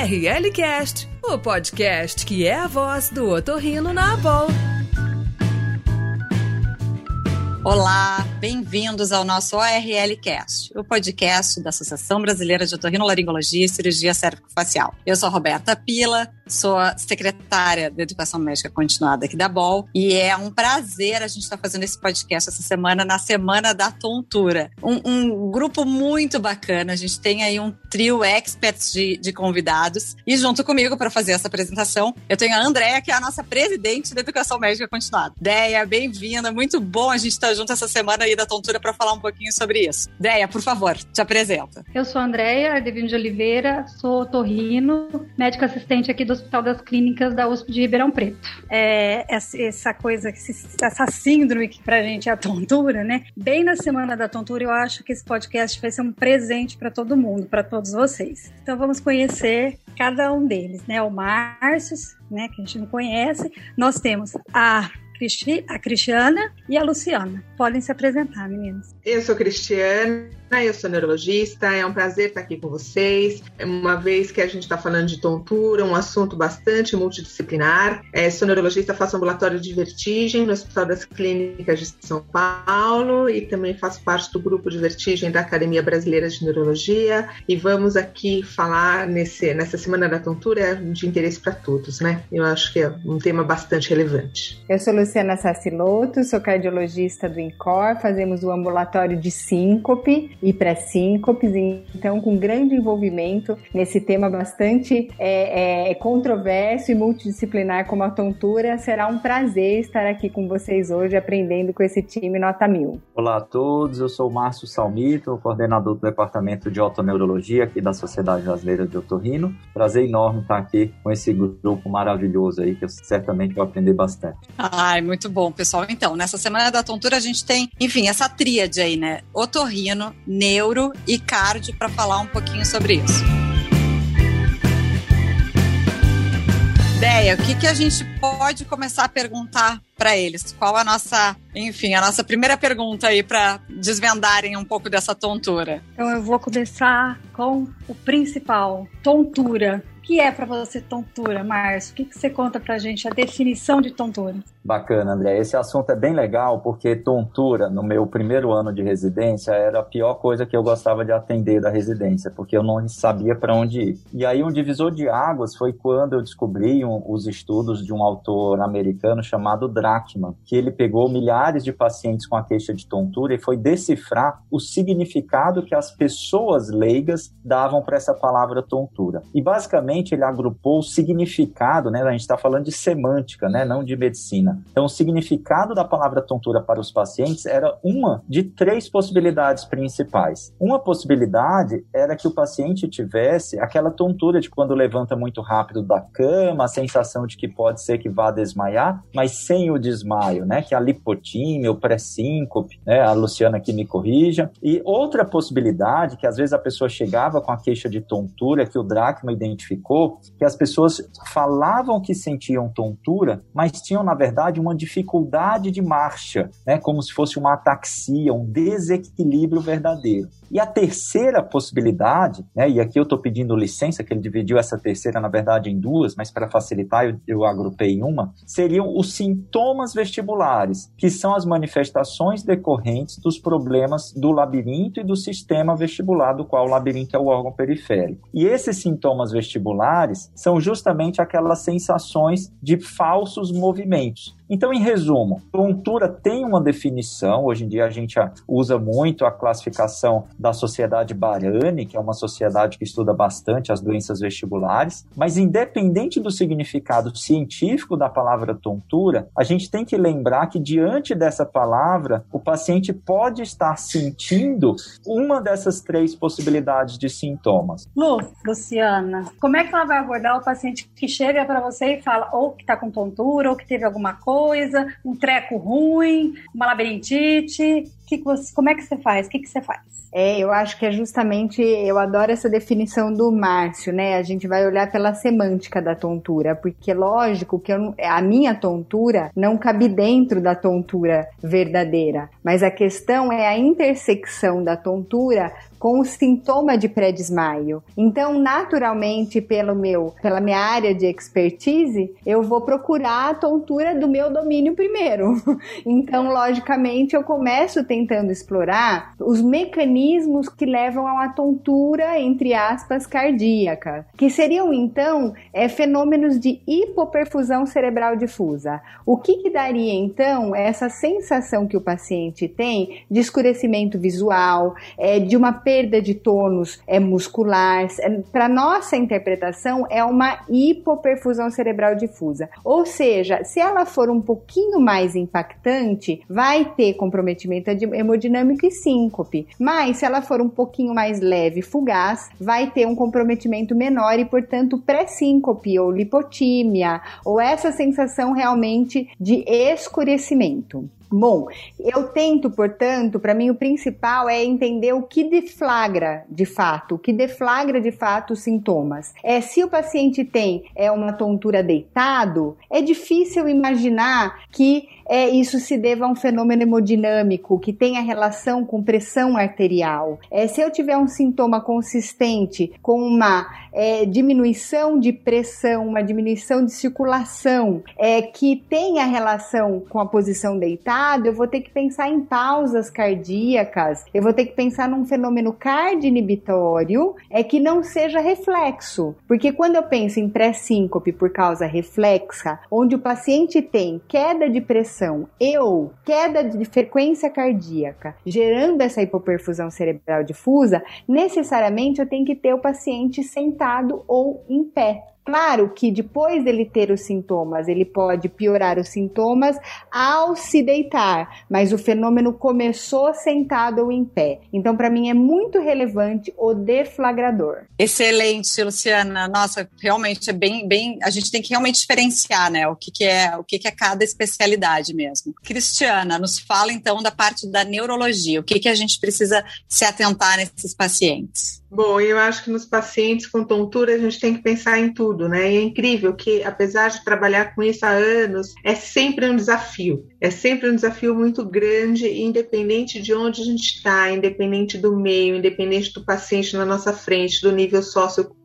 RLCast, o podcast que é a voz do otorrino na Abol. Olá, bem-vindos ao nosso ORL Cast, o podcast da Associação Brasileira de Otorrinolaringologia e Cirurgia Cérvico-Facial. Eu sou a Roberta Pila, sou secretária da Educação Médica Continuada aqui da BOL e é um prazer a gente estar fazendo esse podcast essa semana, na Semana da Tontura. Um, um, grupo muito bacana, a gente tem aí um trio experts de, de convidados e junto comigo para fazer essa apresentação eu tenho a Andréia, que é a nossa presidente da Educação Médica Continuada. Deia, bem-vinda, muito bom a gente estar tá junto essa semana aí da tontura para falar um pouquinho sobre isso. Deia, por favor, te apresenta. Eu sou a Andréia Ardevino de Oliveira, sou torrino, médica assistente aqui do Hospital das Clínicas da USP de Ribeirão Preto. É, essa coisa, essa síndrome que pra gente é a tontura, né? Bem na semana da tontura, eu acho que esse podcast vai ser um presente para todo mundo, para todos vocês. Então vamos conhecer cada um deles, né? O Márcio, né, que a gente não conhece. Nós temos a a Cristiana e a Luciana. Podem se apresentar, meninas. Eu sou Cristiana, eu sou neurologista, é um prazer estar aqui com vocês. Uma vez que a gente está falando de tontura, um assunto bastante multidisciplinar. É, sou neurologista, faço ambulatório de vertigem no Hospital das Clínicas de São Paulo e também faço parte do grupo de vertigem da Academia Brasileira de Neurologia. E vamos aqui falar nesse, nessa Semana da Tontura de interesse para todos, né? Eu acho que é um tema bastante relevante. Eu sou Luciana Sassiloto, sou cardiologista do INCOR, fazemos o ambulatório de síncope e pré-síncopes, então com grande envolvimento nesse tema bastante é, é, controverso e multidisciplinar como a tontura. Será um prazer estar aqui com vocês hoje aprendendo com esse time Nota Mil. Olá a todos, eu sou o Márcio Salmito, coordenador do Departamento de Otoneurologia aqui da Sociedade Brasileira de Otorrino. Prazer enorme estar aqui com esse grupo maravilhoso aí, que eu certamente vou aprender bastante. Ai, muito bom, pessoal. Então, nessa Semana da Tontura a gente tem, enfim, essa tríade aí, né? Otorrino, neuro e cardio para falar um pouquinho sobre isso. Ideia, o que, que a gente pode começar a perguntar para eles? Qual a nossa, enfim, a nossa primeira pergunta aí para desvendarem um pouco dessa tontura? Então eu vou começar com o principal, tontura. Que é para você tontura, Márcio? O que, que você conta para gente, a definição de tontura? Bacana, André. Esse assunto é bem legal porque tontura, no meu primeiro ano de residência, era a pior coisa que eu gostava de atender da residência, porque eu não sabia para onde ir. E aí, um divisor de águas foi quando eu descobri um, os estudos de um autor americano chamado Drachman, que ele pegou milhares de pacientes com a queixa de tontura e foi decifrar o significado que as pessoas leigas davam para essa palavra tontura. E basicamente ele agrupou o significado, né? A gente está falando de semântica, né? Não de medicina então, o significado da palavra tontura para os pacientes era uma de três possibilidades principais. Uma possibilidade era que o paciente tivesse aquela tontura de quando levanta muito rápido da cama, a sensação de que pode ser que vá desmaiar, mas sem o desmaio, né? Que é a lipotímia, o pré-síncope, né? A Luciana aqui me corrija. E outra possibilidade, que às vezes a pessoa chegava com a queixa de tontura, que o Drachma identificou, que as pessoas falavam que sentiam tontura, mas tinham, na verdade, verdade, uma dificuldade de marcha, né? como se fosse uma ataxia, um desequilíbrio verdadeiro. E a terceira possibilidade, né, e aqui eu estou pedindo licença, que ele dividiu essa terceira, na verdade, em duas, mas para facilitar eu, eu agrupei em uma, seriam os sintomas vestibulares, que são as manifestações decorrentes dos problemas do labirinto e do sistema vestibular, do qual o labirinto é o órgão periférico. E esses sintomas vestibulares são justamente aquelas sensações de falsos movimentos. Então, em resumo, tontura tem uma definição. Hoje em dia a gente usa muito a classificação da Sociedade Barani, que é uma sociedade que estuda bastante as doenças vestibulares. Mas, independente do significado científico da palavra tontura, a gente tem que lembrar que, diante dessa palavra, o paciente pode estar sentindo uma dessas três possibilidades de sintomas. Lu, Luciana, como é que ela vai abordar o paciente que chega para você e fala ou que está com tontura ou que teve alguma coisa? Coisa, um treco ruim, uma labirintite. Que que você, como é que você faz? O que, que você faz? É, eu acho que é justamente, eu adoro essa definição do Márcio, né? A gente vai olhar pela semântica da tontura, porque lógico que eu, a minha tontura não cabe dentro da tontura verdadeira, mas a questão é a intersecção da tontura com o sintoma de pré-desmaio. Então, naturalmente, pelo meu, pela minha área de expertise, eu vou procurar a tontura do meu domínio primeiro. Então, logicamente, eu começo tentando explorar os mecanismos que levam a uma tontura, entre aspas, cardíaca, que seriam então é, fenômenos de hipoperfusão cerebral difusa. O que, que daria então essa sensação que o paciente tem de escurecimento visual, é, de uma perda de tônus é, muscular. É, Para nossa interpretação, é uma hipoperfusão cerebral difusa. Ou seja, se ela for um pouquinho mais impactante, vai ter comprometimento hemodinâmico e síncope. Mas se ela for um pouquinho mais leve, fugaz, vai ter um comprometimento menor e, portanto, pré-síncope ou lipotímia, ou essa sensação realmente de escurecimento. Bom, eu tento, portanto, para mim o principal é entender o que deflagra de fato, o que deflagra de fato os sintomas. É se o paciente tem é uma tontura deitado, é difícil imaginar que é, isso se deva a um fenômeno hemodinâmico que tenha relação com pressão arterial. É, se eu tiver um sintoma consistente com uma é, diminuição de pressão, uma diminuição de circulação, é, que tenha relação com a posição deitada, eu vou ter que pensar em pausas cardíacas, eu vou ter que pensar num fenômeno cardinibitório é, que não seja reflexo. Porque quando eu penso em pré-síncope por causa reflexa, onde o paciente tem queda de pressão pressão e ou queda de frequência cardíaca, gerando essa hipoperfusão cerebral difusa, necessariamente eu tenho que ter o paciente sentado ou em pé. Claro que depois dele ter os sintomas, ele pode piorar os sintomas ao se deitar, mas o fenômeno começou sentado ou em pé. Então, para mim, é muito relevante o deflagrador. Excelente, Luciana. Nossa, realmente é bem, bem. A gente tem que realmente diferenciar, né? O que, que é, o que, que é cada especialidade mesmo. Cristiana, nos fala então da parte da neurologia. O que, que a gente precisa se atentar nesses pacientes? Bom, eu acho que nos pacientes com tontura a gente tem que pensar em tudo, né? E é incrível que, apesar de trabalhar com isso há anos, é sempre um desafio. É sempre um desafio muito grande, independente de onde a gente está, independente do meio, independente do paciente na nossa frente, do nível sociocultural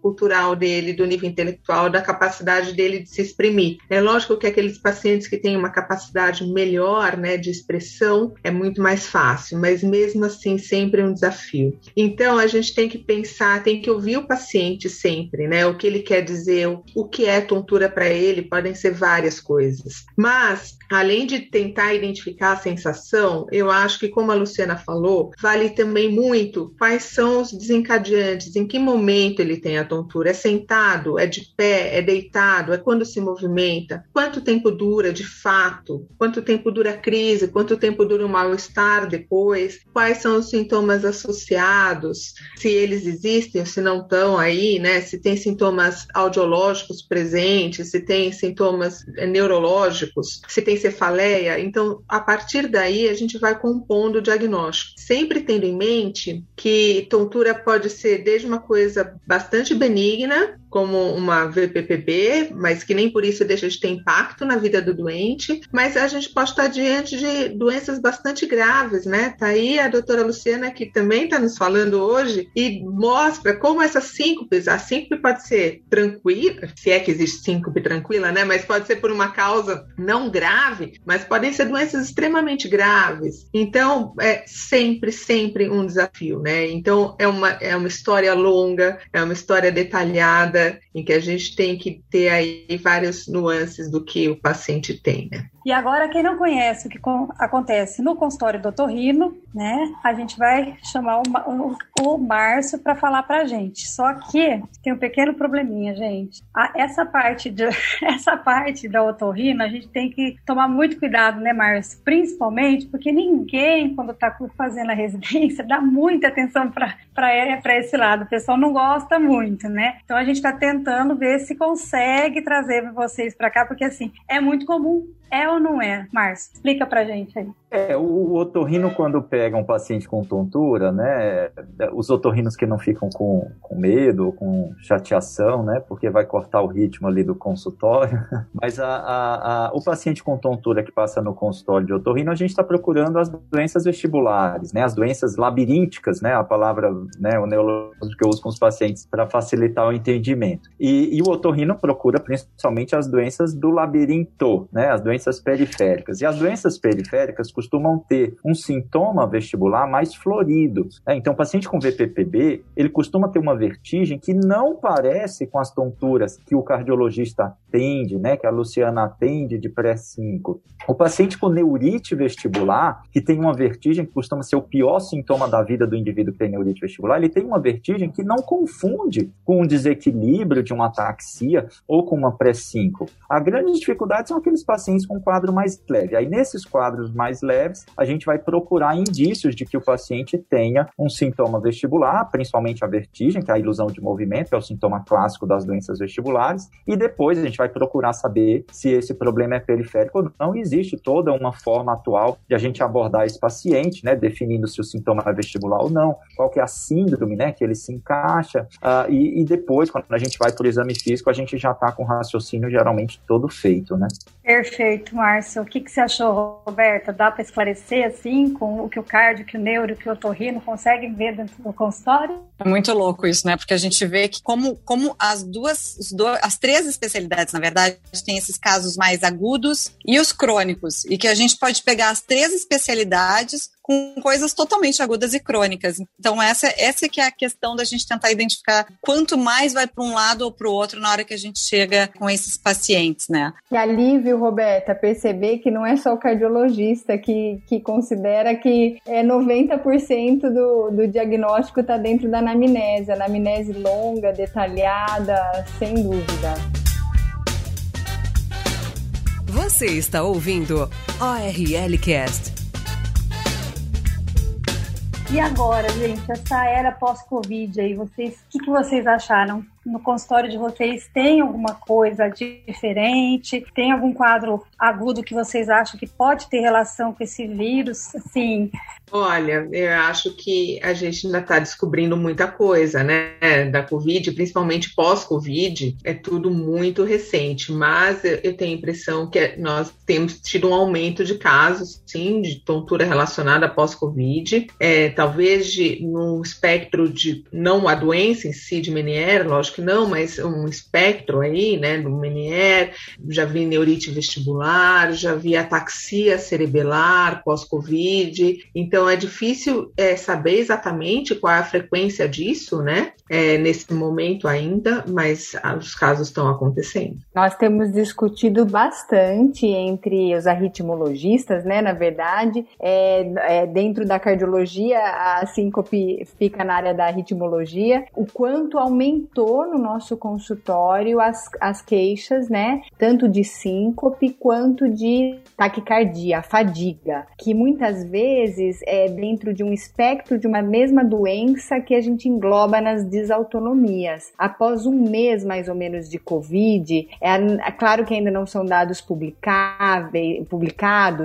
dele, do nível intelectual, da capacidade dele de se exprimir. É lógico que aqueles pacientes que têm uma capacidade melhor, né, de expressão, é muito mais fácil, mas mesmo assim sempre é um desafio. Então a gente tem que pensar, tem que ouvir o paciente sempre, né? O que ele quer dizer, o que é tontura para ele, podem ser várias coisas. Mas, além de tentar identificar a sensação, eu acho que, como a Luciana falou, vale também muito quais são os desencadeantes, em que momento ele tem a tontura. É sentado, é de pé, é deitado, é quando se movimenta, quanto tempo dura de fato, quanto tempo dura a crise, quanto tempo dura o mal-estar depois, quais são os sintomas associados, se eles existem ou se não estão aí, né? Se tem sintomas audiológicos presentes, se tem sintomas eh, neurológicos, se tem cefaleia. Então, a partir daí, a gente vai compondo o diagnóstico. Sempre tendo em mente que tontura pode ser desde uma coisa bastante benigna, como uma VPPB, mas que nem por isso deixa de ter impacto na vida do doente, mas a gente pode estar diante de doenças bastante graves, né? Tá aí a doutora Luciana que também está nos falando hoje e mostra como essas síncopes, a síncope pode ser tranquila, se é que existe síncope tranquila, né? Mas pode ser por uma causa não grave, mas podem ser doenças extremamente graves. Então, é sempre, sempre um desafio, né? Então, é uma, é uma história longa, é uma história detalhada, em que a gente tem que ter aí várias nuances do que o paciente tem, né? E agora, quem não conhece o que acontece no consultório do Torrino, né? A gente vai chamar o, o, o Márcio para falar para gente. Só que tem um pequeno probleminha, gente. A, essa parte de, essa parte da otorrino, a gente tem que tomar muito cuidado, né, Márcio? Principalmente porque ninguém, quando está fazendo a residência, dá muita atenção para esse lado. O pessoal não gosta muito, né? Então a gente está tentando ver se consegue trazer vocês para cá, porque assim, é muito comum é ou não é, Márcio? Explica pra gente aí. É, o otorrino quando pega um paciente com tontura, né, os otorrinos que não ficam com, com medo, com chateação, né, porque vai cortar o ritmo ali do consultório, mas a, a, a, o paciente com tontura que passa no consultório de otorrino, a gente está procurando as doenças vestibulares, né, as doenças labirínticas, né, a palavra, né, o neurológico que eu uso com os pacientes para facilitar o entendimento. E, e o otorrino procura principalmente as doenças do labirinto, né, as doenças periféricas. E as doenças periféricas costumam ter um sintoma vestibular mais florido. Né? Então, o paciente com VPPB, ele costuma ter uma vertigem que não parece com as tonturas que o cardiologista atende, né, que a Luciana atende de pré-5. O paciente com neurite vestibular, que tem uma vertigem que costuma ser o pior sintoma da vida do indivíduo que tem neurite vestibular, ele tem uma vertigem que não confunde com um desequilíbrio de uma ataxia ou com uma pré-5. A grande dificuldade são aqueles pacientes com quadro mais leve. Aí, nesses quadros mais leves, a gente vai procurar indícios de que o paciente tenha um sintoma vestibular, principalmente a vertigem, que é a ilusão de movimento, que é o sintoma clássico das doenças vestibulares, e depois a gente vai procurar saber se esse problema é periférico ou não. Existe toda uma forma atual de a gente abordar esse paciente, né, definindo se o sintoma é vestibular ou não, qual que é a síndrome, né, que ele se encaixa, uh, e, e, depois, quando a gente vai para o exame físico, a gente já está com o raciocínio geralmente todo feito, né. Perfeito, Márcio. O que, que você achou, Roberta? Dá para esclarecer assim com o que o cardio, que o neuro, que o otorrino conseguem ver dentro do consultório? É muito louco isso, né? Porque a gente vê que como, como as duas, as três especialidades, na verdade, tem esses casos mais agudos e os crônicos, e que a gente pode pegar as três especialidades com coisas totalmente agudas e crônicas. Então, essa, essa que é a questão da gente tentar identificar quanto mais vai para um lado ou para o outro na hora que a gente chega com esses pacientes, né? Que alívio, Roberta, perceber que não é só o cardiologista que, que considera que é 90% do, do diagnóstico está dentro da anamnese. Anamnese longa, detalhada, sem dúvida. Você está ouvindo ORL Cast. E agora, gente, essa era pós-Covid aí, vocês, o que, que vocês acharam? No consultório de vocês tem alguma coisa diferente? Tem algum quadro agudo que vocês acham que pode ter relação com esse vírus? Assim. Olha, eu acho que a gente ainda está descobrindo muita coisa, né? Da Covid, principalmente pós-Covid, é tudo muito recente, mas eu tenho a impressão que nós temos tido um aumento de casos, sim, de tontura relacionada pós-Covid, é, talvez de, no espectro de não a doença em si de Meniere, lógico que não, mas um espectro aí, né, do Menier, já vi neurite vestibular, já vi ataxia cerebelar pós-Covid, então é difícil é, saber exatamente qual é a frequência disso, né, é, nesse momento ainda, mas os casos estão acontecendo. Nós temos discutido bastante entre os arritmologistas, né, na verdade, é, é, dentro da cardiologia, a síncope fica na área da arritmologia, o quanto aumentou no nosso consultório as, as queixas, né? Tanto de síncope quanto de taquicardia, fadiga, que muitas vezes é dentro de um espectro de uma mesma doença que a gente engloba nas desautonomias. Após um mês mais ou menos de Covid, é, é claro que ainda não são dados publicados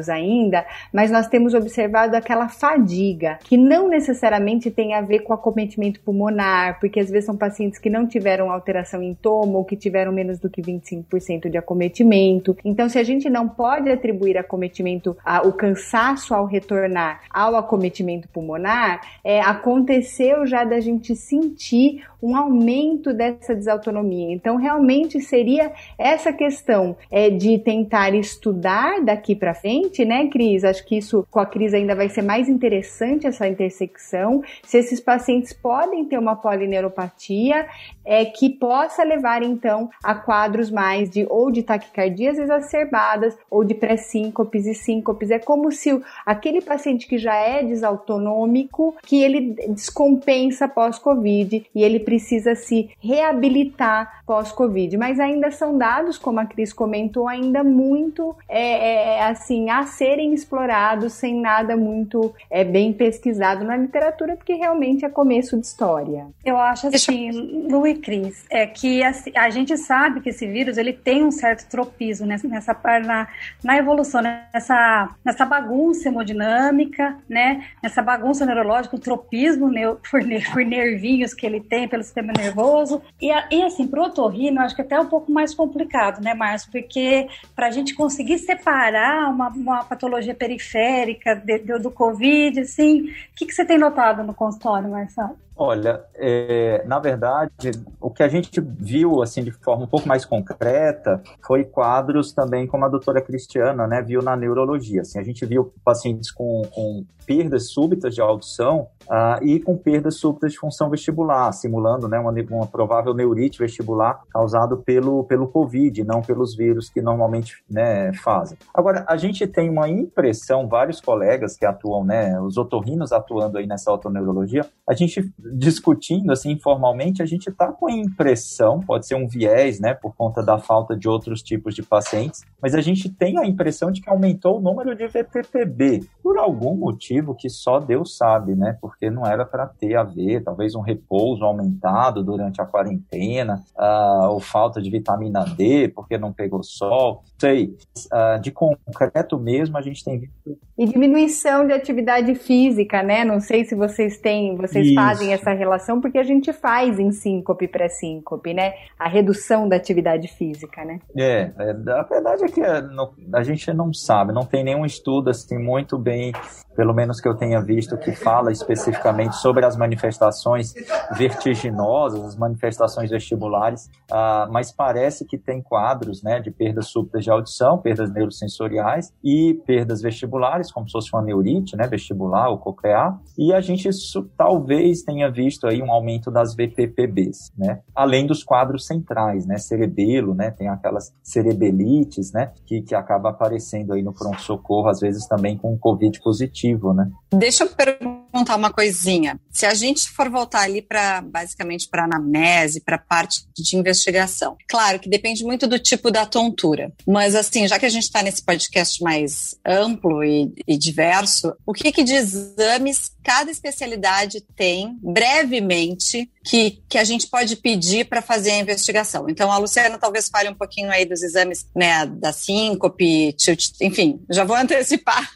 ainda, mas nós temos observado aquela fadiga, que não necessariamente tem a ver com acometimento pulmonar, porque às vezes são pacientes que não tiveram tiveram alteração em tomo ou que tiveram menos do que 25% de acometimento. Então, se a gente não pode atribuir acometimento, a, o cansaço ao retornar ao acometimento pulmonar, é, aconteceu já da gente sentir um aumento dessa desautonomia. Então, realmente seria essa questão é, de tentar estudar daqui para frente, né, Cris? Acho que isso com a Cris ainda vai ser mais interessante essa intersecção. Se esses pacientes podem ter uma polineuropatia, é, que possa levar então a quadros mais de ou de taquicardias exacerbadas ou de pré-síncopes e síncopes. É como se aquele paciente que já é desautonômico, que ele descompensa pós-Covid e ele precisa se reabilitar pós-Covid. Mas ainda são dados, como a Cris comentou, ainda muito é, é, assim a serem explorados sem nada muito é, bem pesquisado na literatura, porque realmente é começo de história. Eu acho assim, Luiz Cris, é que a, a, gente sabe que esse vírus ele tem um certo tropismo nessa, nessa na, na evolução, nessa, nessa bagunça hemodinâmica, né? Nessa bagunça neurológica, o tropismo neu, por, por nervinhos que ele tem pelo sistema nervoso. E, e assim, pro otorrino, acho que até é um pouco mais complicado, né, Márcio? Porque para a gente conseguir separar uma, uma patologia periférica de, de, do Covid, assim, o que, que você tem notado no consultório, Marcelo? Olha, é, na verdade, o que a gente viu assim de forma um pouco mais concreta foi quadros também como a doutora Cristiana, né, viu na neurologia. Assim, a gente viu pacientes com, com perdas súbitas de audição uh, e com perdas súbitas de função vestibular, simulando né, uma, uma provável neurite vestibular causado pelo, pelo Covid, não pelos vírus que normalmente né, fazem. Agora, a gente tem uma impressão, vários colegas que atuam, né, os otorrinos atuando aí nessa autoneurologia, a gente discutindo assim informalmente, a gente está com a impressão, pode ser um viés, né, por conta da falta de outros tipos de pacientes, mas a gente tem a impressão de que aumentou o número de VPPB por algum motivo que só Deus sabe, né? Porque não era para ter a ver, talvez um repouso aumentado durante a quarentena, uh, ou falta de vitamina D porque não pegou sol, sei. Uh, de concreto mesmo, a gente tem visto. E diminuição de atividade física, né? Não sei se vocês têm, vocês Isso. fazem essa relação, porque a gente faz em síncope pré-síncope, né? A redução da atividade física, né? É, é a verdade é que a, a gente não sabe, não tem nenhum estudo assim muito bem pelo menos que eu tenha visto, que fala especificamente sobre as manifestações vertiginosas, as manifestações vestibulares, uh, mas parece que tem quadros né, de perdas súbitas de audição, perdas neurosensoriais e perdas vestibulares, como se fosse uma neurite né, vestibular ou coclear, e a gente talvez tenha visto aí um aumento das VPPBs, né, além dos quadros centrais, né, cerebelo, né, tem aquelas cerebelites, né, que, que acaba aparecendo aí no pronto-socorro, às vezes também com Covid positivo né? Deixa eu perguntar uma coisinha. Se a gente for voltar ali para basicamente para anamnese, para parte de investigação, claro que depende muito do tipo da tontura, mas assim, já que a gente está nesse podcast mais amplo e, e diverso, o que, que de exames cada especialidade tem brevemente que, que a gente pode pedir para fazer a investigação. Então, a Luciana talvez fale um pouquinho aí dos exames né, da síncope, enfim, já vou antecipar.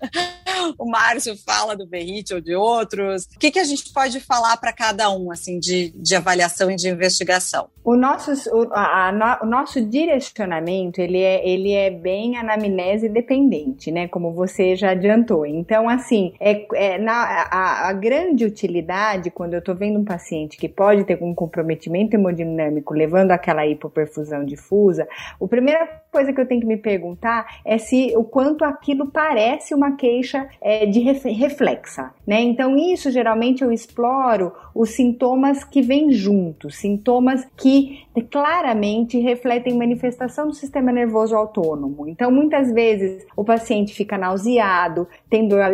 o Márcio fala do Berrite ou de outros. O que, que a gente pode falar para cada um, assim, de, de avaliação e de investigação? O nosso, o, a, o nosso direcionamento, ele é, ele é bem anamnese dependente, né? Como você já adiantou. Então, assim, é, é na, a, a grande utilidade, quando eu estou vendo um paciente que pode ter um comprometimento hemodinâmico levando àquela hipoperfusão difusa, a primeira coisa que eu tenho que me perguntar é se o quanto aquilo parece uma queixa é, de reflexa, né? Então isso geralmente eu exploro os sintomas que vêm juntos, sintomas que claramente refletem manifestação do sistema nervoso autônomo. Então muitas vezes o paciente fica nauseado, tem, dor,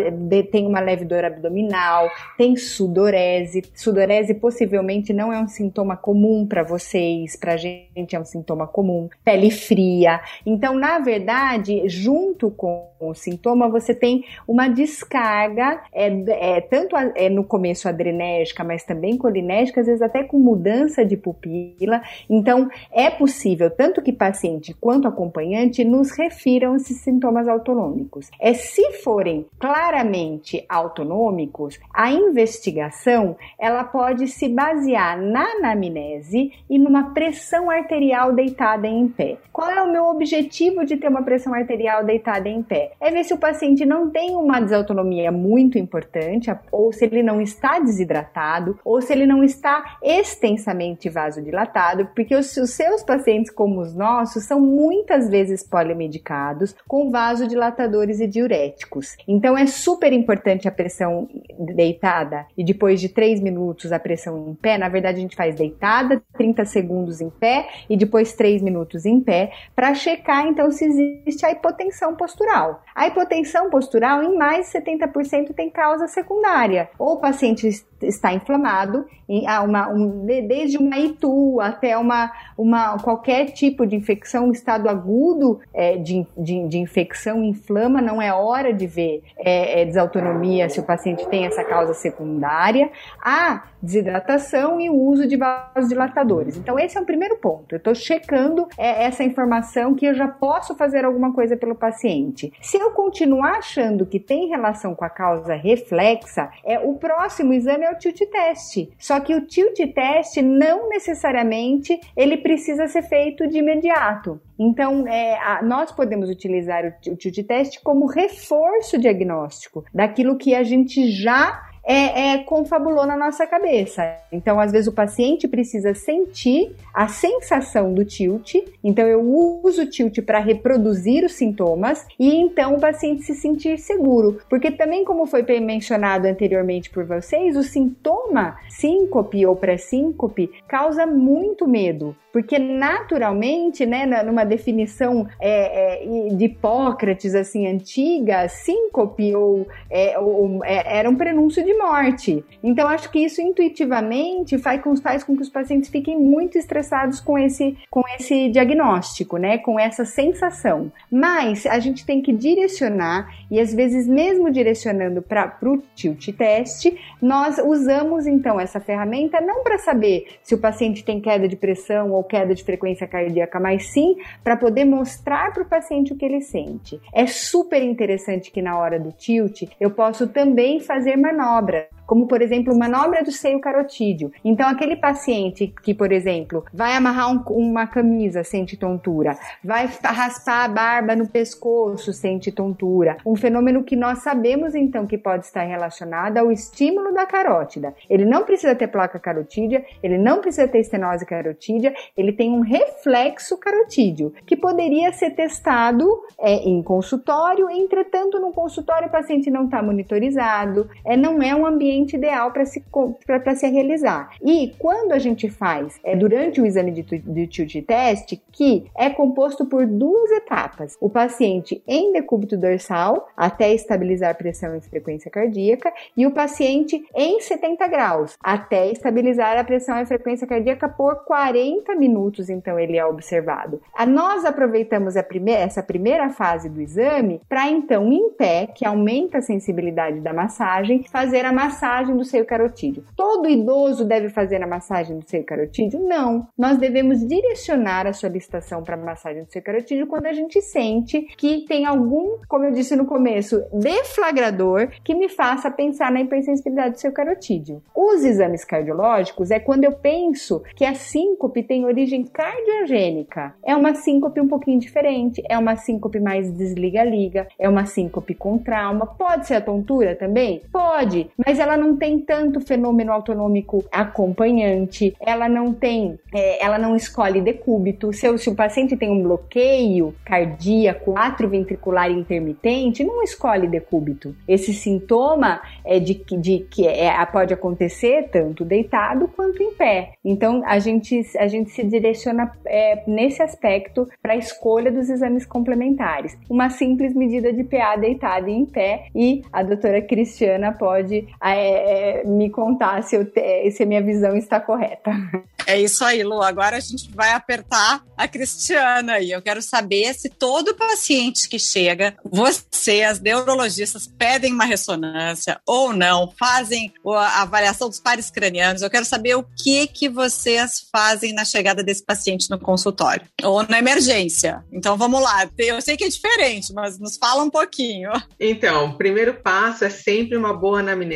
tem uma leve dor abdominal, tem sudorese, sudorese possivelmente não é um sintoma comum para vocês, para a gente é um sintoma comum. Pele fria. Então, na verdade, junto com o sintoma, você tem uma descarga, é, é tanto a, é no começo adrenérgica, mas também colinérgica, às vezes até com mudança de pupila. Então, é possível tanto que paciente quanto acompanhante nos refiram esses sintomas autonômicos. É se forem claramente autonômicos, a investigação ela pode se basear na anamnese e numa pressão arterial deitada em pé. Qual é o meu objetivo de ter uma pressão arterial deitada em pé? É ver se o paciente não tem uma desautonomia muito importante, ou se ele não está desidratado, ou se ele não está extensamente vasodilatado, porque os, os seus pacientes, como os nossos, são muitas vezes polimedicados com vasodilatadores e diuréticos. Então é super importante a pressão deitada e depois de 3 minutos a pressão em pé na verdade, a gente faz deitada, 30 segundos em pé e depois 3 minutos em pé, para checar então se existe a hipotensão postural. A hipotensão postural, em mais de 70%, tem causa secundária. Ou o paciente está inflamado, uma, um, desde uma ITU até uma, uma, qualquer tipo de infecção, um estado agudo é, de, de, de, infecção inflama, não é hora de ver é, é, desautonomia se o paciente tem essa causa secundária, a desidratação e o uso de vasodilatadores. Então, esse é o primeiro ponto. Eu estou checando é, essa informação que eu já posso fazer alguma coisa pelo paciente. Se eu continuar achando que tem relação com a causa reflexa, é o próximo exame é o tilt test. Só que o tilt test não necessariamente ele precisa ser feito de imediato. Então, é, a, nós podemos utilizar o, o tilt test como reforço diagnóstico daquilo que a gente já é, é, confabulou na nossa cabeça. Então, às vezes, o paciente precisa sentir a sensação do tilt. Então, eu uso o tilt para reproduzir os sintomas e então o paciente se sentir seguro. Porque também, como foi mencionado anteriormente por vocês, o sintoma síncope ou pré-síncope causa muito medo. Porque naturalmente, né, numa definição é, é, de Hipócrates assim antiga, síncope ou, é, ou é, era um prenúncio de morte. Então acho que isso intuitivamente faz com, faz com que os pacientes fiquem muito estressados com esse, com esse diagnóstico, né, com essa sensação. Mas a gente tem que direcionar e às vezes mesmo direcionando para o tilt test, nós usamos então essa ferramenta não para saber se o paciente tem queda de pressão ou queda de frequência cardíaca, mas sim para poder mostrar para o paciente o que ele sente. É super interessante que na hora do tilt eu posso também fazer manobras como por exemplo manobra do seio carotídeo. Então aquele paciente que, por exemplo, vai amarrar um, uma camisa, sente tontura, vai raspar a barba no pescoço, sente tontura. Um fenômeno que nós sabemos então que pode estar relacionado ao estímulo da carótida. Ele não precisa ter placa carotídea, ele não precisa ter estenose carotídea, ele tem um reflexo carotídeo que poderia ser testado é, em consultório. Entretanto, no consultório o paciente não está monitorizado, é, não é um ambiente ambiente ideal para se, se realizar. E quando a gente faz é, durante o exame de, de tilt test, que é composto por duas etapas: o paciente em decúbito dorsal, até estabilizar pressão e frequência cardíaca, e o paciente em 70 graus, até estabilizar a pressão e frequência cardíaca por 40 minutos, então ele é observado. A, nós aproveitamos a primeira, essa primeira fase do exame para então, em pé, que aumenta a sensibilidade da massagem, fazer a massagem massagem do seio carotídeo. Todo idoso deve fazer a massagem do seio carotídeo? Não. Nós devemos direcionar a solicitação para massagem do seio carotídeo quando a gente sente que tem algum, como eu disse no começo, deflagrador que me faça pensar na hipersensibilidade do seio carotídeo. Os exames cardiológicos é quando eu penso que a síncope tem origem cardiogênica. É uma síncope um pouquinho diferente, é uma síncope mais desliga-liga, é uma síncope com trauma. Pode ser a tontura também? Pode, mas ela não tem tanto fenômeno autonômico acompanhante, ela não tem, é, ela não escolhe decúbito. Se, se o paciente tem um bloqueio cardíaco atrioventricular intermitente, não escolhe decúbito. Esse sintoma é de, de que é, pode acontecer tanto deitado quanto em pé. Então a gente, a gente se direciona é, nesse aspecto para a escolha dos exames complementares. Uma simples medida de PA deitado e em pé e a doutora Cristiana pode é, é, me contar se, eu te, se a minha visão está correta. É isso aí, Lu. Agora a gente vai apertar a Cristiana aí. Eu quero saber se todo paciente que chega, você, as neurologistas, pedem uma ressonância ou não, fazem a avaliação dos pares cranianos. Eu quero saber o que que vocês fazem na chegada desse paciente no consultório ou na emergência. Então vamos lá. Eu sei que é diferente, mas nos fala um pouquinho. Então, o primeiro passo é sempre uma boa anamnese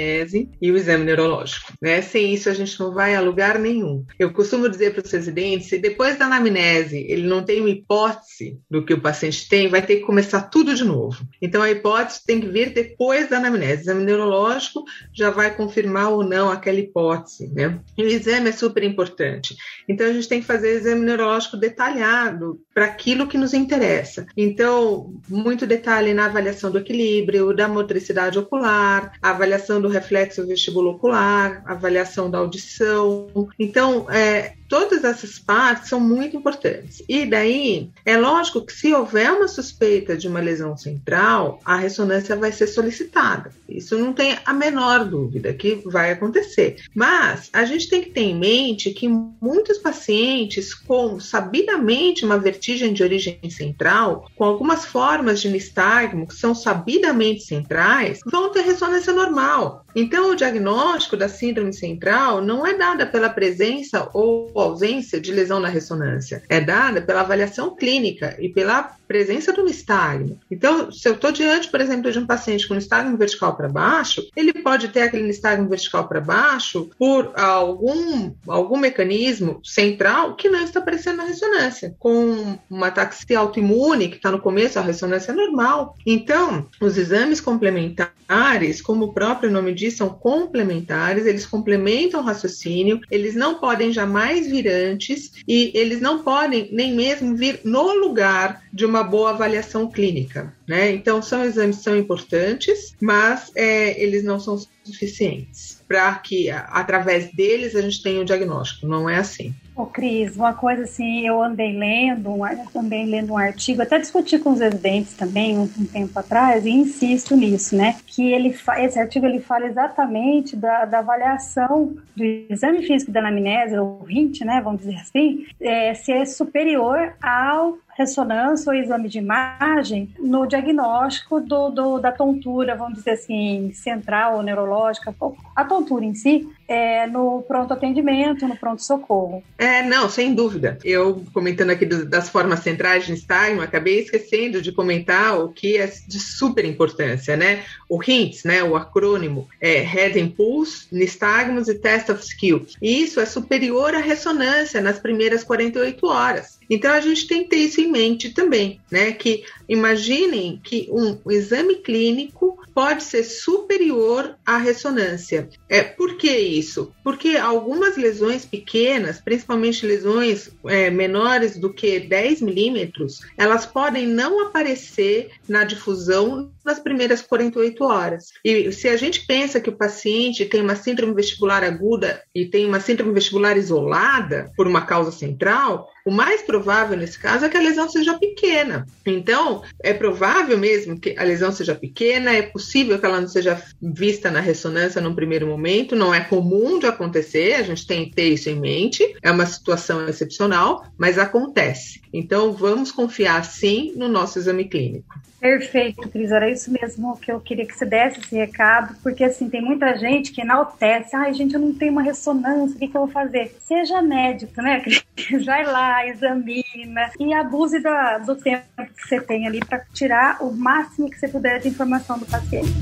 e o exame neurológico. Né? Sem isso a gente não vai a lugar nenhum. Eu costumo dizer para os residentes, se depois da anamnese ele não tem uma hipótese do que o paciente tem, vai ter que começar tudo de novo. Então a hipótese tem que vir depois da anamnese. O exame neurológico já vai confirmar ou não aquela hipótese, né? E o exame é super importante. Então a gente tem que fazer exame neurológico detalhado para aquilo que nos interessa. Então, muito detalhe na avaliação do equilíbrio, da motricidade ocular, a avaliação do reflexo vestibulo ocular, avaliação da audição. Então, é, todas essas partes são muito importantes. E daí, é lógico que se houver uma suspeita de uma lesão central, a ressonância vai ser solicitada. Isso não tem a menor dúvida que vai acontecer. Mas a gente tem que ter em mente que muitos pacientes com sabidamente uma vertigem de origem central, com algumas formas de nistagmo que são sabidamente centrais, vão ter ressonância normal. Então, o diagnóstico da síndrome central não é dada pela presença ou ausência de lesão na ressonância, é dada pela avaliação clínica e pela presença do nistagmo. Então, se eu estou diante, por exemplo, de um paciente com nistagmo vertical para baixo, ele pode ter aquele nistagmo vertical para baixo por algum, algum mecanismo central que não está aparecendo na ressonância, com uma ataxia autoimune que está no começo, a ressonância é normal. Então, os exames complementares, como o próprio nome diz, são complementares, eles complementam o raciocínio, eles não podem jamais vir antes e eles não podem nem mesmo vir no lugar de uma boa avaliação clínica. Né? Então, são exames são importantes, mas é, eles não são suficientes para que, através deles, a gente tenha o um diagnóstico. Não é assim. Ô, Cris, uma coisa assim, eu andei lendo, também lendo um artigo, até discuti com os residentes também um, um, tempo atrás, e insisto nisso, né? Que ele esse artigo ele fala exatamente da, da avaliação do exame físico da anamnese, ou RINT, né? Vamos dizer assim, é, se é superior ao ressonância ou exame de imagem no diagnóstico do, do, da tontura, vamos dizer assim, central ou neurológica, a tontura em si, é, no pronto atendimento, no pronto socorro. É, não, sem dúvida. Eu comentando aqui do, das formas centrais de nystagmo, acabei esquecendo de comentar o que é de super importância, né? O HINTS, né? O acrônimo é Head Impulse, Nystagmus e Test of Skill. E isso é superior à ressonância nas primeiras 48 horas. Então a gente tem que ter isso em mente também, né? Que imaginem que um exame clínico pode ser superior à ressonância. É, por que isso? Porque algumas lesões pequenas, principalmente lesões é, menores do que 10 milímetros, elas podem não aparecer na difusão nas primeiras 48 horas. E se a gente pensa que o paciente tem uma síndrome vestibular aguda e tem uma síndrome vestibular isolada por uma causa central, o mais provável nesse caso é que a lesão seja pequena. Então, é provável mesmo que a lesão seja pequena, é possível que ela não seja vista na ressonância num primeiro momento, não é comum de acontecer, a gente tem que ter isso em mente, é uma situação excepcional, mas acontece. Então, vamos confiar sim no nosso exame clínico. Perfeito, Cris. Era isso mesmo que eu queria que você desse esse recado, porque assim, tem muita gente que enaltece. Ai, gente, eu não tenho uma ressonância, o que, que eu vou fazer? Seja médico, né, Cris? Vai lá, examina e abuse do tempo que você tem ali para tirar o máximo que você puder de informação do paciente.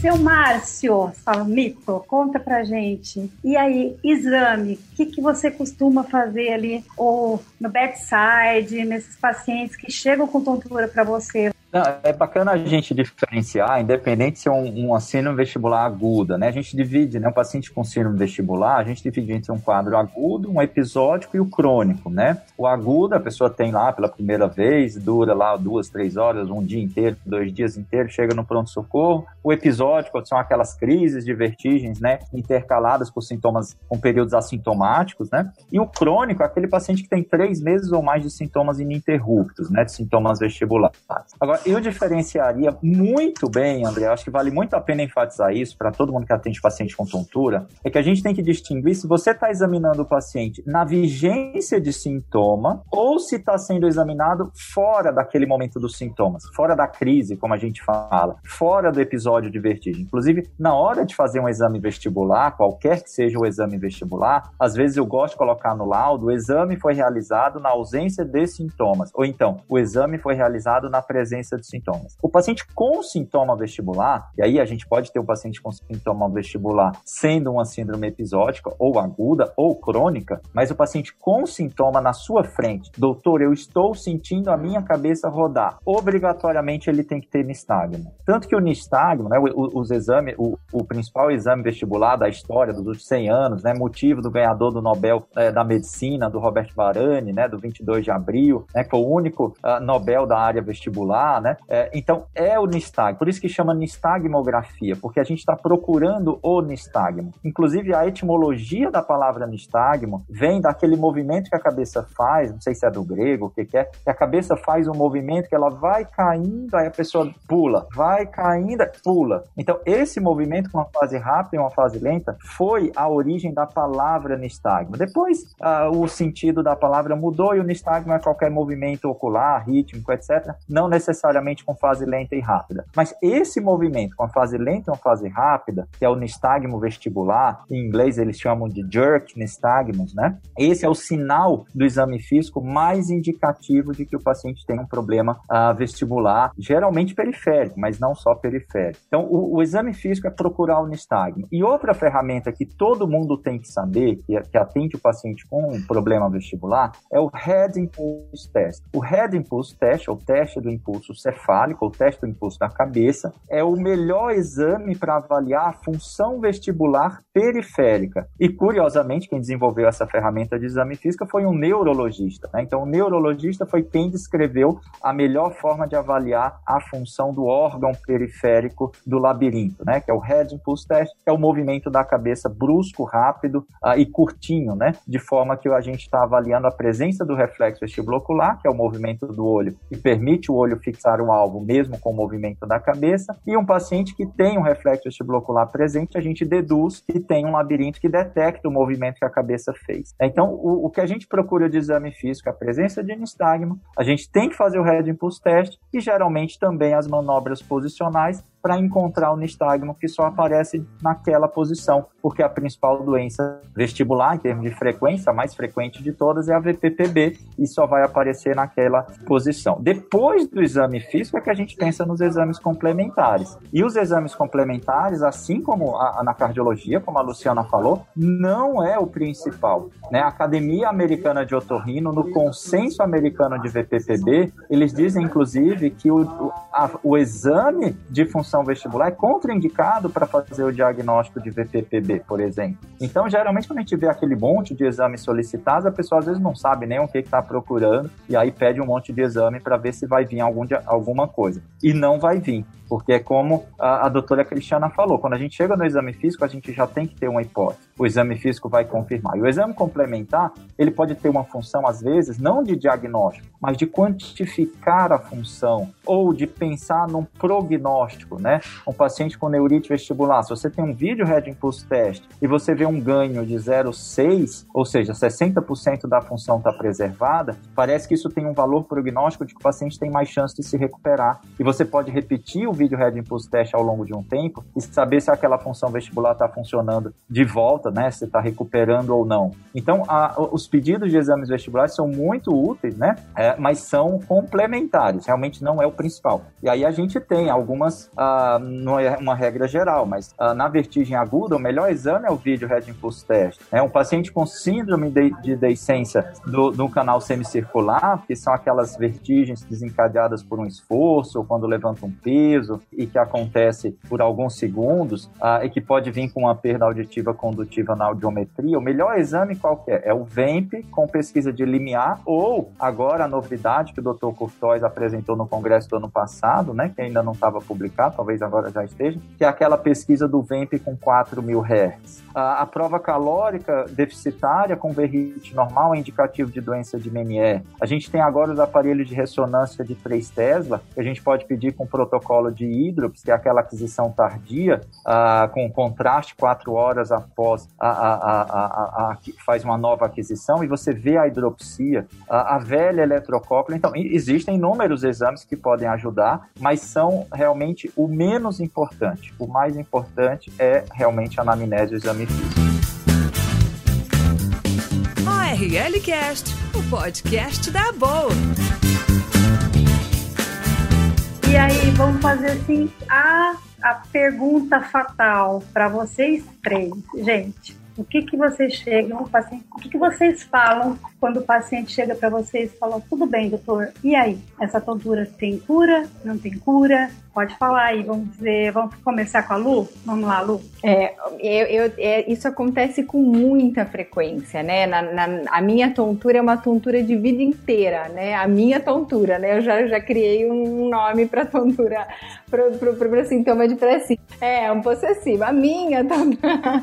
Seu Márcio Salmito, conta pra gente. E aí, exame, o que, que você costuma fazer ali ou no bedside, nesses pacientes que chegam com tontura para você? Não, é bacana a gente diferenciar, independente se é um, uma síndrome vestibular aguda, né? A gente divide, né? Um paciente com síndrome vestibular, a gente divide entre um quadro agudo, um episódico e o crônico, né? O agudo, a pessoa tem lá pela primeira vez, dura lá duas, três horas, um dia inteiro, dois dias inteiros, chega no pronto-socorro. O episódico são aquelas crises de vertigens, né? Intercaladas por sintomas, com períodos assintomáticos, né? E o crônico é aquele paciente que tem três meses ou mais de sintomas ininterruptos, né? De sintomas vestibulares. Agora, eu diferenciaria muito bem, André, acho que vale muito a pena enfatizar isso para todo mundo que atende paciente com tontura, é que a gente tem que distinguir se você está examinando o paciente na vigência de sintoma ou se está sendo examinado fora daquele momento dos sintomas, fora da crise, como a gente fala, fora do episódio de vertigem. Inclusive, na hora de fazer um exame vestibular, qualquer que seja o exame vestibular, às vezes eu gosto de colocar no laudo, o exame foi realizado na ausência de sintomas, ou então, o exame foi realizado na presença de sintomas. O paciente com sintoma vestibular, e aí a gente pode ter um paciente com sintoma vestibular sendo uma síndrome episódica, ou aguda, ou crônica, mas o paciente com sintoma na sua frente, doutor, eu estou sentindo a minha cabeça rodar, obrigatoriamente ele tem que ter nistagmo. Tanto que o nistagmo, né, os exames, o, o principal exame vestibular da história dos últimos 100 anos, né, motivo do ganhador do Nobel é, da Medicina, do Robert Varane, né, do 22 de abril, né, que foi o único uh, Nobel da área vestibular, né? É, então, é o nistagmo. Por isso que chama nistagmografia, porque a gente está procurando o nistagmo. Inclusive, a etimologia da palavra nistagmo vem daquele movimento que a cabeça faz, não sei se é do grego, o que, que é, que a cabeça faz um movimento que ela vai caindo, aí a pessoa pula, vai caindo, pula. Então, esse movimento com uma fase rápida e uma fase lenta foi a origem da palavra nistagmo. Depois, uh, o sentido da palavra mudou e o nistagmo é qualquer movimento ocular, rítmico, etc., não necessariamente com fase lenta e rápida. Mas esse movimento com a fase lenta e uma fase rápida, que é o nistagmo vestibular, em inglês eles chamam de jerk nistagmus, né? Esse é o sinal do exame físico mais indicativo de que o paciente tem um problema uh, vestibular, geralmente periférico, mas não só periférico. Então, o, o exame físico é procurar o nistagmo. E outra ferramenta que todo mundo tem que saber, que, que atende o paciente com um problema vestibular, é o Head Impulse Test. O Head Impulse Test, ou teste do impulso cefálico, ou teste do impulso da cabeça, é o melhor exame para avaliar a função vestibular periférica. E, curiosamente, quem desenvolveu essa ferramenta de exame físico foi um neurologista. Né? Então, o neurologista foi quem descreveu a melhor forma de avaliar a função do órgão periférico do labirinto, né? que é o Head Impulse Test, que é o movimento da cabeça brusco, rápido uh, e curtinho, né? de forma que a gente está avaliando a presença do reflexo vestibulocular, que é o movimento do olho, que permite o olho fixar o alvo mesmo com o movimento da cabeça, e um paciente que tem um reflexo vestibulocular presente, a gente deduz que tem um labirinto que detecta o movimento que a cabeça fez. Então, o, o que a gente procura de exame físico é a presença de nistagmo, a gente tem que fazer o Head Impulse Test e geralmente também as manobras posicionais para encontrar o nistagmo que só aparece naquela posição, porque a principal doença vestibular, em termos de frequência, a mais frequente de todas é a VPPB e só vai aparecer naquela posição. Depois do exame físico é que a gente pensa nos exames complementares. E os exames complementares, assim como a, na cardiologia, como a Luciana falou, não é o principal. Né? A Academia Americana de Otorrino, no consenso americano de VPPB, eles dizem, inclusive, que o, a, o exame de função vestibular é contraindicado para fazer o diagnóstico de VPPB, por exemplo. Então, geralmente, quando a gente vê aquele monte de exames solicitados, a pessoa às vezes não sabe nem o que está procurando e aí pede um monte de exame para ver se vai vir algum, alguma coisa. E não vai vir. Porque é como a, a doutora Cristiana falou, quando a gente chega no exame físico, a gente já tem que ter uma hipótese. O exame físico vai confirmar. E o exame complementar, ele pode ter uma função, às vezes, não de diagnóstico, mas de quantificar a função ou de pensar num prognóstico, né? Um paciente com neurite vestibular, se você tem um vídeo Red Impulse Test e você vê um ganho de 0,6, ou seja, 60% da função está preservada, parece que isso tem um valor prognóstico de que o paciente tem mais chance de se recuperar. E você pode repetir o vídeo Red Impulse Test ao longo de um tempo e saber se aquela função vestibular está funcionando de volta, né? Se está recuperando ou não. Então, a, os pedidos de exames vestibulares são muito úteis, né? É, mas são complementares, realmente não é o principal. E aí a gente tem algumas, ah, não é uma regra geral, mas ah, na vertigem aguda, o melhor exame é o vídeo Red Impulse Test. É um paciente com síndrome de, de deiscência do, do canal semicircular, que são aquelas vertigens desencadeadas por um esforço ou quando levanta um peso e que acontece por alguns segundos ah, e que pode vir com uma perda auditiva condutiva na audiometria, o melhor exame qualquer é? o VEMP com pesquisa de limiar ou agora a novidade que o Dr. Courtois apresentou no congresso do ano passado, né, que ainda não estava publicado, talvez agora já esteja, que é aquela pesquisa do VEMP com 4 mil Hz. A, a prova calórica deficitária com VRIT normal é indicativo de doença de Menier. A gente tem agora os aparelhos de ressonância de 3 Tesla, que a gente pode pedir com protocolo de hidrops, que é aquela aquisição tardia, uh, com contraste quatro horas após a, a, a, faz uma nova aquisição, e você vê a hidropsia, a, velha eletrocópula. Então, existem inúmeros exames que podem ajudar, mas são realmente o menos importante. O mais importante é realmente a anamnese o exame físico. ORL Cast, o podcast da boa. E aí, vamos fazer assim a, a pergunta fatal para vocês três. Gente, o que, que vocês chegam, assim, o que, que vocês falam quando o paciente chega para vocês e fala: tudo bem, doutor, e aí? Essa tontura tem cura? Não tem cura? Pode falar aí, vamos dizer, vamos começar com a Lu? Vamos lá, Lu. É, eu, eu, é, isso acontece com muita frequência, né? Na, na, a minha tontura é uma tontura de vida inteira, né? A minha tontura, né? Eu já, já criei um nome para tontura, para sintoma de pressão. É, um possessivo. A minha tontura,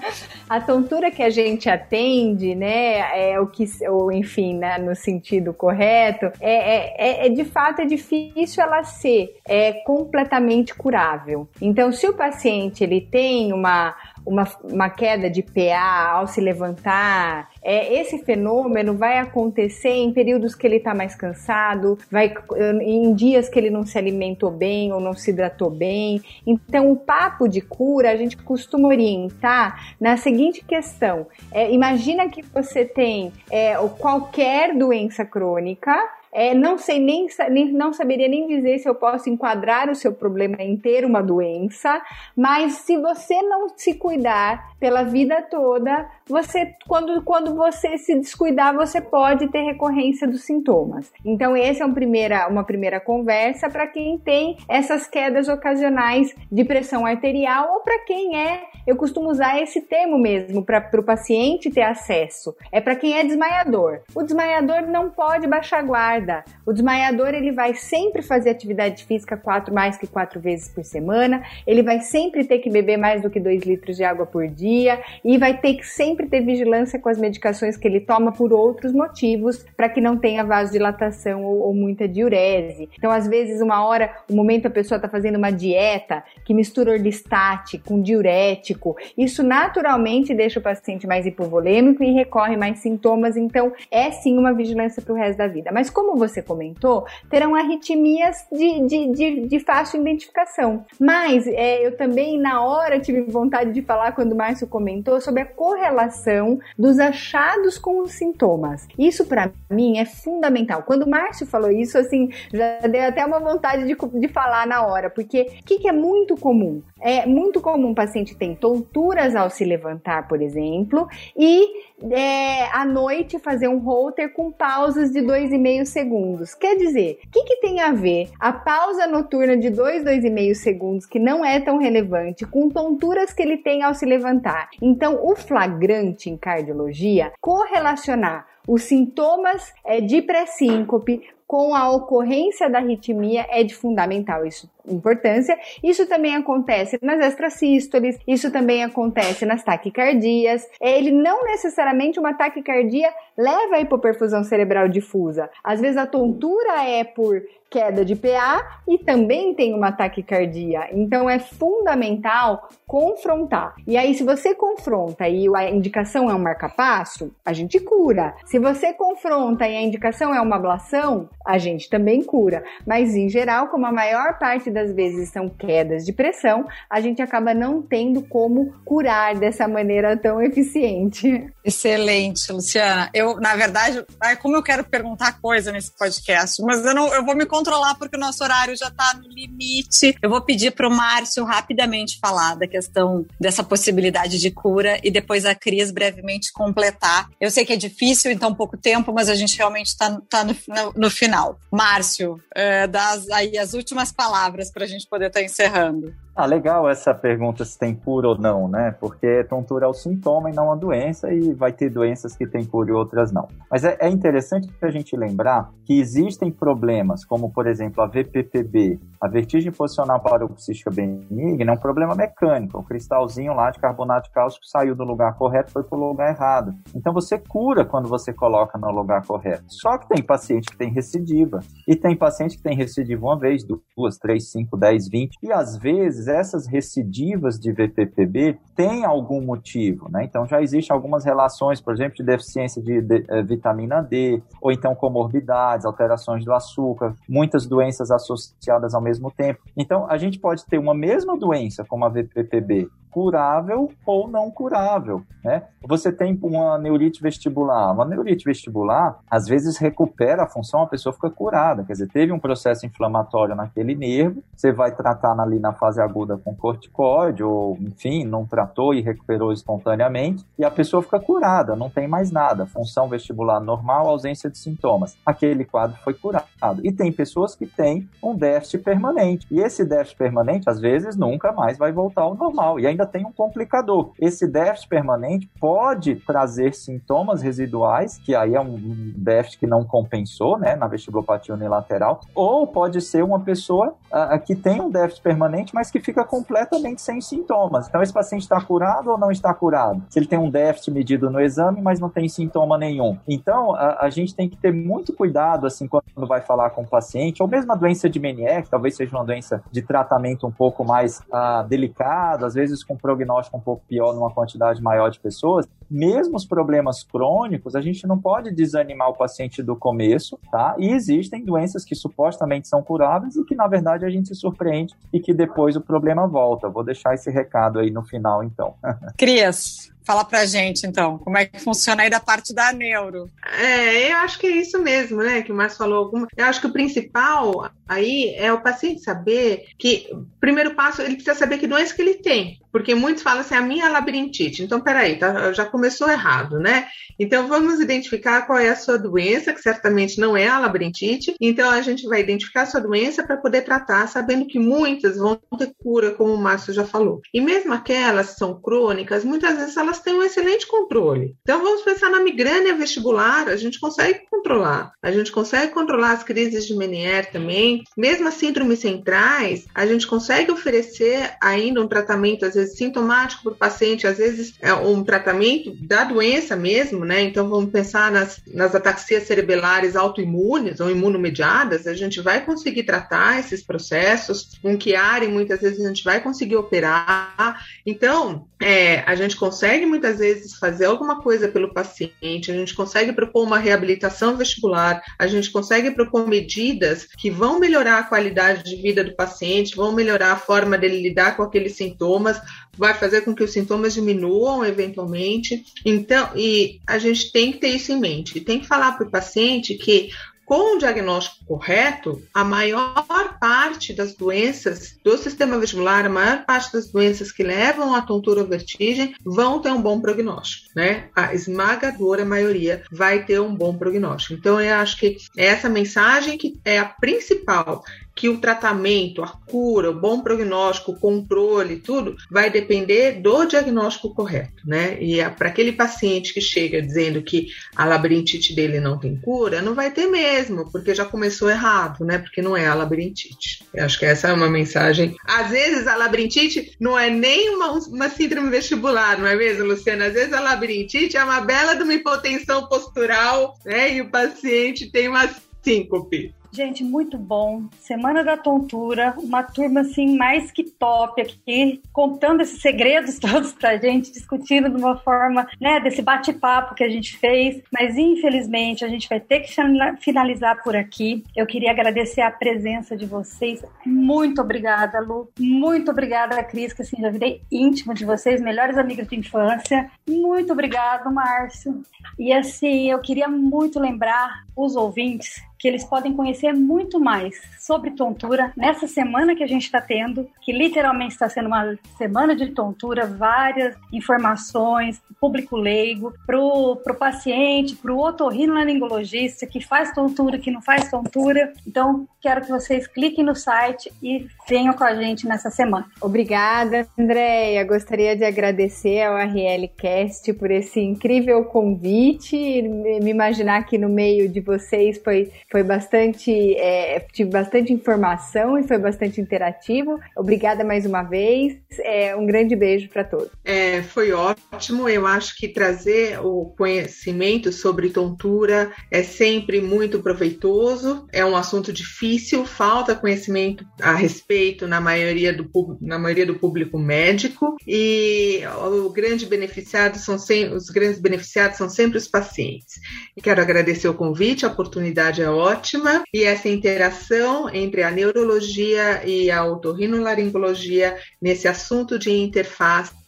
a tontura que a gente atende, né? É o que, ou enfim, né, no sentido correto, é, é, é, é de fato é difícil ela ser é completamente completamente curável. Então, se o paciente ele tem uma, uma, uma queda de PA ao se levantar, é, esse fenômeno vai acontecer em períodos que ele está mais cansado, vai em dias que ele não se alimentou bem ou não se hidratou bem. Então, o papo de cura a gente costuma orientar na seguinte questão: é, imagina que você tem é, qualquer doença crônica é, não sei nem, nem, não saberia nem dizer se eu posso enquadrar o seu problema em ter uma doença, mas se você não se cuidar pela vida toda, você quando, quando você se descuidar, você pode ter recorrência dos sintomas. Então, essa é uma primeira, uma primeira conversa para quem tem essas quedas ocasionais de pressão arterial ou para quem é, eu costumo usar esse termo mesmo para o paciente ter acesso. É para quem é desmaiador. O desmaiador não pode baixar guarda. O desmaiador ele vai sempre fazer atividade física quatro mais que quatro vezes por semana. Ele vai sempre ter que beber mais do que dois litros de água por dia e vai ter que sempre ter vigilância com as medicações que ele toma por outros motivos, para que não tenha vasodilatação ou, ou, muita diurese. Então, às vezes, uma hora, um momento a pessoa está fazendo uma dieta que mistura orlistate com diurético, isso naturalmente deixa o paciente mais hipovolêmico e recorre mais sintomas. Então, é sim uma vigilância para o resto da vida. Mas, como você comentou, terão arritmias de, de, de, de fácil identificação. Mas é, eu também, na hora, tive vontade de falar, quando o Márcio comentou, sobre a correlação relação dos achados com os sintomas. Isso para mim é fundamental. Quando o Márcio falou isso, assim, já deu até uma vontade de, de falar na hora, porque o que, que é muito comum? É muito comum o paciente ter tonturas ao se levantar, por exemplo, e é, à noite fazer um holter com pausas de 2,5 segundos. Quer dizer, o que, que tem a ver a pausa noturna de 2, 2,5 segundos, que não é tão relevante, com tonturas que ele tem ao se levantar? Então, o flagrante em cardiologia, correlacionar os sintomas é, de pré-síncope com a ocorrência da arritmia é de fundamental isso, importância. Isso também acontece nas extrasístoles, isso também acontece nas taquicardias. Ele não necessariamente uma taquicardia leva a hipoperfusão cerebral difusa. Às vezes a tontura é por queda de PA e também tem uma taquicardia. Então é fundamental confrontar. E aí, se você confronta e a indicação é um marca-passo, a gente cura. Se você confronta e a indicação é uma ablação, a gente também cura. Mas em geral, como a maior parte das vezes são quedas de pressão, a gente acaba não tendo como curar dessa maneira tão eficiente. Excelente, Luciana. Eu, na verdade, como eu quero perguntar coisa nesse podcast, mas eu não, eu vou me controlar porque o nosso horário já está no limite. Eu vou pedir para o Márcio rapidamente falar da questão dessa possibilidade de cura e depois a Cris brevemente completar. Eu sei que é difícil em tão pouco tempo, mas a gente realmente está tá no, no, no, final. Márcio, é, dá aí as últimas palavras para a gente poder estar tá encerrando. Ah, legal essa pergunta se tem cura ou não, né? Porque tontura é o sintoma e não a doença, e vai ter doenças que têm cura e outras não. Mas é, é interessante a gente lembrar que existem problemas, como por exemplo a VPPB, a vertigem posicional paroxística benigna, é um problema mecânico. O cristalzinho lá de carbonato de cálcio saiu do lugar correto foi para o lugar errado. Então você cura quando você coloca no lugar correto. Só que tem paciente que tem recidiva, e tem paciente que tem recidiva uma vez, duas, três, cinco, dez, vinte, e às vezes essas recidivas de VPPB têm algum motivo, né? Então já existem algumas relações, por exemplo, de deficiência de, de, de eh, vitamina D, ou então comorbidades, alterações do açúcar, muitas doenças associadas ao mesmo tempo. Então a gente pode ter uma mesma doença, como a VPPB, curável ou não curável, né? Você tem uma neurite vestibular. Uma neurite vestibular, às vezes, recupera a função, a pessoa fica curada. Quer dizer, teve um processo inflamatório naquele nervo, você vai tratar ali na fase aguda com corticóide, ou, enfim, não tratou e recuperou espontaneamente, e a pessoa fica curada, não tem mais nada. Função vestibular normal, ausência de sintomas. Aquele quadro foi curado. E tem pessoas que têm um déficit permanente. E esse déficit permanente, às vezes, nunca mais vai voltar ao normal. E ainda tem um complicador. Esse déficit permanente pode trazer sintomas residuais, que aí é um déficit que não compensou, né, na vestibulopatia unilateral, ou pode ser uma pessoa uh, que tem um déficit permanente, mas que fica completamente sem sintomas. Então, esse paciente está curado ou não está curado? Se ele tem um déficit medido no exame, mas não tem sintoma nenhum. Então, a, a gente tem que ter muito cuidado, assim, quando vai falar com o paciente, ou mesmo a doença de Meniere, que talvez seja uma doença de tratamento um pouco mais uh, delicado, às vezes com prognóstico um pouco pior numa quantidade maior de pessoas, mesmo os problemas crônicos, a gente não pode desanimar o paciente do começo, tá? E existem doenças que supostamente são curáveis e que, na verdade, a gente se surpreende e que depois o problema volta. Vou deixar esse recado aí no final, então. Cris, Fala pra gente, então, como é que funciona aí da parte da neuro. É, eu acho que é isso mesmo, né, que o Márcio falou. Alguma... Eu acho que o principal aí é o paciente saber que, primeiro passo, ele precisa saber que doença que ele tem. Porque muitos falam assim, a minha é labirintite. Então, peraí, tá, já começou errado, né? Então, vamos identificar qual é a sua doença, que certamente não é a labirintite. Então, a gente vai identificar a sua doença para poder tratar, sabendo que muitas vão ter cura, como o Márcio já falou. E mesmo aquelas que são crônicas, muitas vezes elas têm um excelente controle. Então, vamos pensar na migrânia vestibular, a gente consegue controlar. A gente consegue controlar as crises de Meniere também. Mesmo as síndromes centrais, a gente consegue oferecer ainda um tratamento, às vezes, vezes sintomático para o paciente, às vezes é um tratamento da doença mesmo, né? Então vamos pensar nas, nas ataxias cerebelares autoimunes ou imunomediadas, a gente vai conseguir tratar esses processos. Um Chiari, muitas vezes a gente vai conseguir operar. Então, é, a gente consegue muitas vezes fazer alguma coisa pelo paciente, a gente consegue propor uma reabilitação vestibular, a gente consegue propor medidas que vão melhorar a qualidade de vida do paciente, vão melhorar a forma dele lidar com aqueles sintomas, vai fazer com que os sintomas diminuam eventualmente. Então, e a gente tem que ter isso em mente. Tem que falar para o paciente que com o diagnóstico correto, a maior parte das doenças do sistema vestibular, a maior parte das doenças que levam à tontura ou vertigem vão ter um bom prognóstico, né? A esmagadora maioria vai ter um bom prognóstico. Então, eu acho que essa mensagem que é a principal que o tratamento, a cura, o bom prognóstico, o controle, tudo vai depender do diagnóstico correto, né? E é para aquele paciente que chega dizendo que a labirintite dele não tem cura, não vai ter mesmo, porque já começou errado, né? Porque não é a labirintite. Eu acho que essa é uma mensagem. Às vezes a labirintite não é nem uma, uma síndrome vestibular, não é mesmo, Luciana? Às vezes a labirintite é uma bela de uma hipotensão postural, né? E o paciente tem uma síncope. Gente, muito bom. Semana da Tontura, uma turma assim mais que top aqui, contando esses segredos todos pra gente, discutindo de uma forma, né, desse bate-papo que a gente fez. Mas infelizmente a gente vai ter que finalizar por aqui. Eu queria agradecer a presença de vocês. Muito obrigada, Lu. Muito obrigada, Cris, que assim já virei íntimo de vocês, melhores amigos de infância. Muito obrigado, Márcio. E assim, eu queria muito lembrar os ouvintes que eles podem conhecer muito mais sobre tontura nessa semana que a gente está tendo, que literalmente está sendo uma semana de tontura, várias informações, público leigo, para o paciente, para o otorrinolaringologista que faz tontura, que não faz tontura. Então, quero que vocês cliquem no site e venham com a gente nessa semana. Obrigada, Andréia. Gostaria de agradecer ao RLCast por esse incrível convite. Me imaginar que no meio de vocês foi foi bastante, é, tive bastante informação e foi bastante interativo. Obrigada mais uma vez. É, um grande beijo para todos. É, foi ótimo. Eu acho que trazer o conhecimento sobre tontura é sempre muito proveitoso. É um assunto difícil, falta conhecimento a respeito na maioria do, na maioria do público médico e o grande beneficiado são sem, os grandes beneficiados são sempre os pacientes. E quero agradecer o convite, a oportunidade é ótima. E essa interação entre a neurologia e a otorrinolaringologia nesse assunto de interface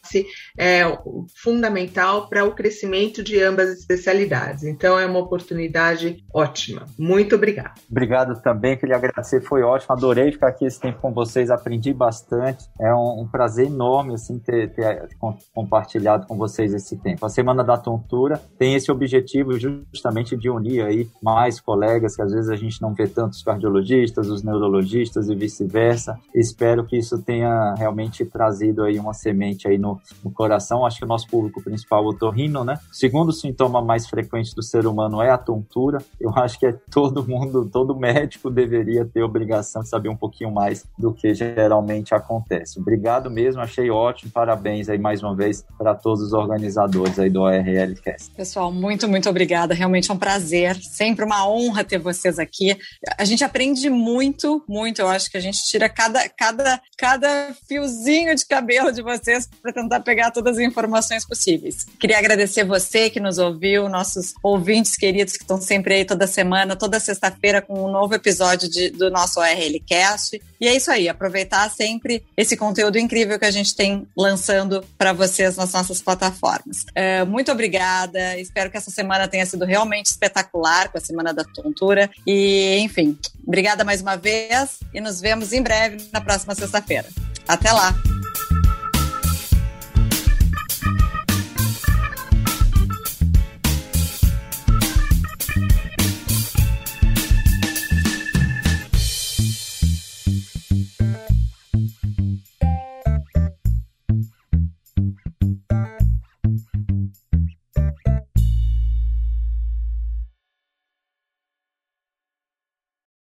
é fundamental para o crescimento de ambas as especialidades. Então, é uma oportunidade ótima. Muito obrigada. Obrigado também, queria agradecer, foi ótimo, adorei ficar aqui esse tempo com vocês, aprendi bastante. É um, um prazer enorme assim ter, ter compartilhado com vocês esse tempo. A Semana da Tontura tem esse objetivo justamente de unir aí mais colegas que às vezes a gente não vê tantos cardiologistas, os neurologistas e vice-versa. Espero que isso tenha realmente trazido aí uma semente aí no, no coração. Acho que o nosso público principal, o torrino, né? O segundo sintoma mais frequente do ser humano é a tontura. Eu acho que é todo mundo, todo médico deveria ter obrigação de saber um pouquinho mais do que geralmente acontece. Obrigado mesmo, achei ótimo. Parabéns aí mais uma vez para todos os organizadores aí do ORL Cast. Pessoal, muito, muito obrigada. Realmente é um prazer, sempre uma honra ter vocês aqui. A gente aprende muito, muito. Eu acho que a gente tira cada, cada, cada fiozinho de cabelo de vocês para tentar pegar todas as informações possíveis. Queria agradecer você que nos ouviu, nossos ouvintes queridos que estão sempre aí toda semana, toda sexta-feira com um novo episódio de, do nosso ORL Cast. E é isso aí, aproveitar sempre esse conteúdo incrível que a gente tem lançando para vocês nas nossas plataformas. É, muito obrigada, espero que essa semana tenha sido realmente espetacular com a Semana da Tontura. E, enfim, obrigada mais uma vez e nos vemos em breve na próxima sexta-feira. Até lá!